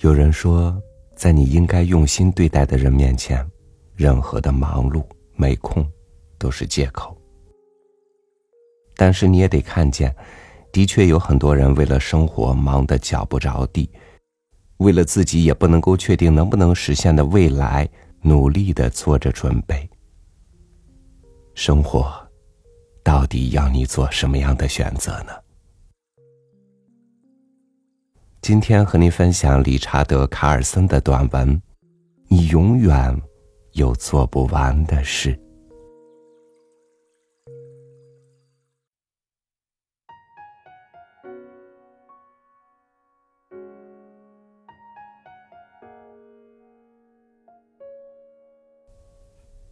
有人说，在你应该用心对待的人面前，任何的忙碌、没空，都是借口。但是你也得看见，的确有很多人为了生活忙得脚不着地，为了自己也不能够确定能不能实现的未来，努力的做着准备。生活，到底要你做什么样的选择呢？今天和您分享理查德·卡尔森的短文：“你永远有做不完的事。”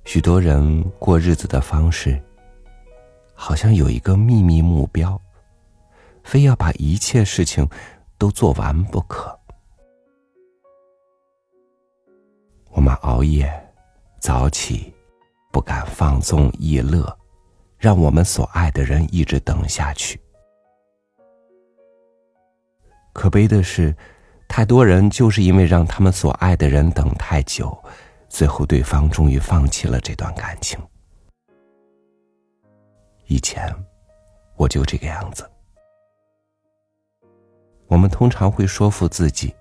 许多人过日子的方式，好像有一个秘密目标，非要把一切事情。都做完不可。我们熬夜、早起，不敢放纵逸乐，让我们所爱的人一直等下去。可悲的是，太多人就是因为让他们所爱的人等太久，最后对方终于放弃了这段感情。以前，我就这个样子。我们通常会说服自己，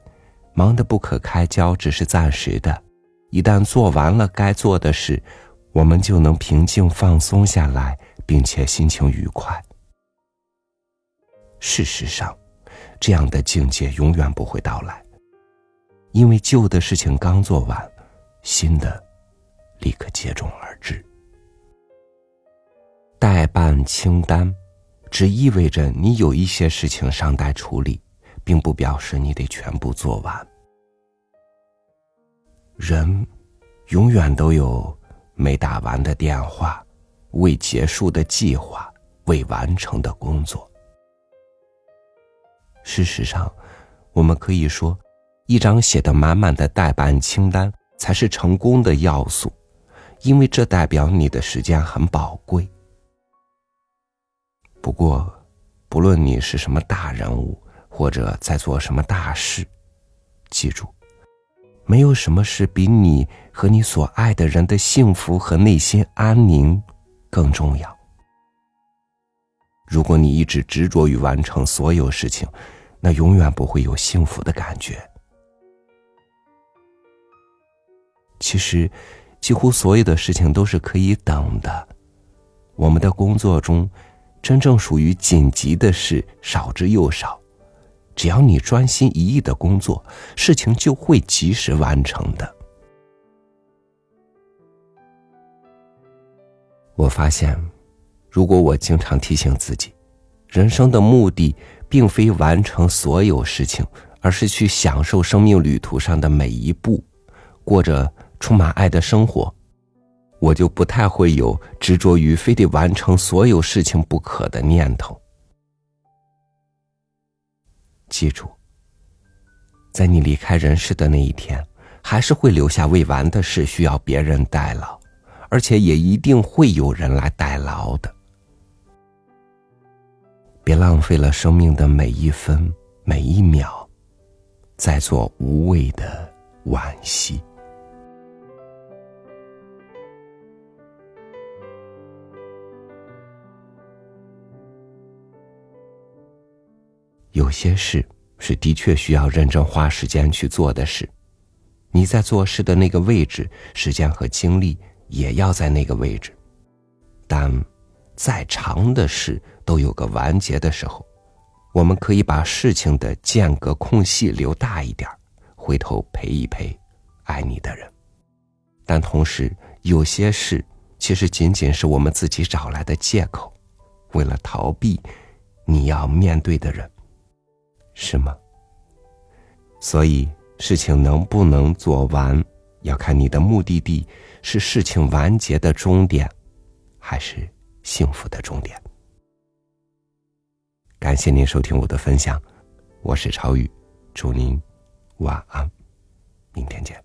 忙得不可开交只是暂时的，一旦做完了该做的事，我们就能平静放松下来，并且心情愉快。事实上，这样的境界永远不会到来，因为旧的事情刚做完，新的立刻接踵而至。待办清单，只意味着你有一些事情尚待处理。并不表示你得全部做完。人永远都有没打完的电话、未结束的计划、未完成的工作。事实上，我们可以说，一张写的满满的待办清单才是成功的要素，因为这代表你的时间很宝贵。不过，不论你是什么大人物。或者在做什么大事，记住，没有什么事比你和你所爱的人的幸福和内心安宁更重要。如果你一直执着于完成所有事情，那永远不会有幸福的感觉。其实，几乎所有的事情都是可以等的。我们的工作中，真正属于紧急的事少之又少。只要你专心一意的工作，事情就会及时完成的。我发现，如果我经常提醒自己，人生的目的并非完成所有事情，而是去享受生命旅途上的每一步，过着充满爱的生活，我就不太会有执着于非得完成所有事情不可的念头。记住，在你离开人世的那一天，还是会留下未完的事需要别人代劳，而且也一定会有人来代劳的。别浪费了生命的每一分每一秒，在做无谓的惋惜。有些事是的确需要认真花时间去做的事，你在做事的那个位置，时间和精力也要在那个位置。但再长的事都有个完结的时候，我们可以把事情的间隔空隙留大一点，回头陪一陪爱你的人。但同时，有些事其实仅仅是我们自己找来的借口，为了逃避你要面对的人。是吗？所以事情能不能做完，要看你的目的地是事情完结的终点，还是幸福的终点。感谢您收听我的分享，我是超宇，祝您晚安，明天见。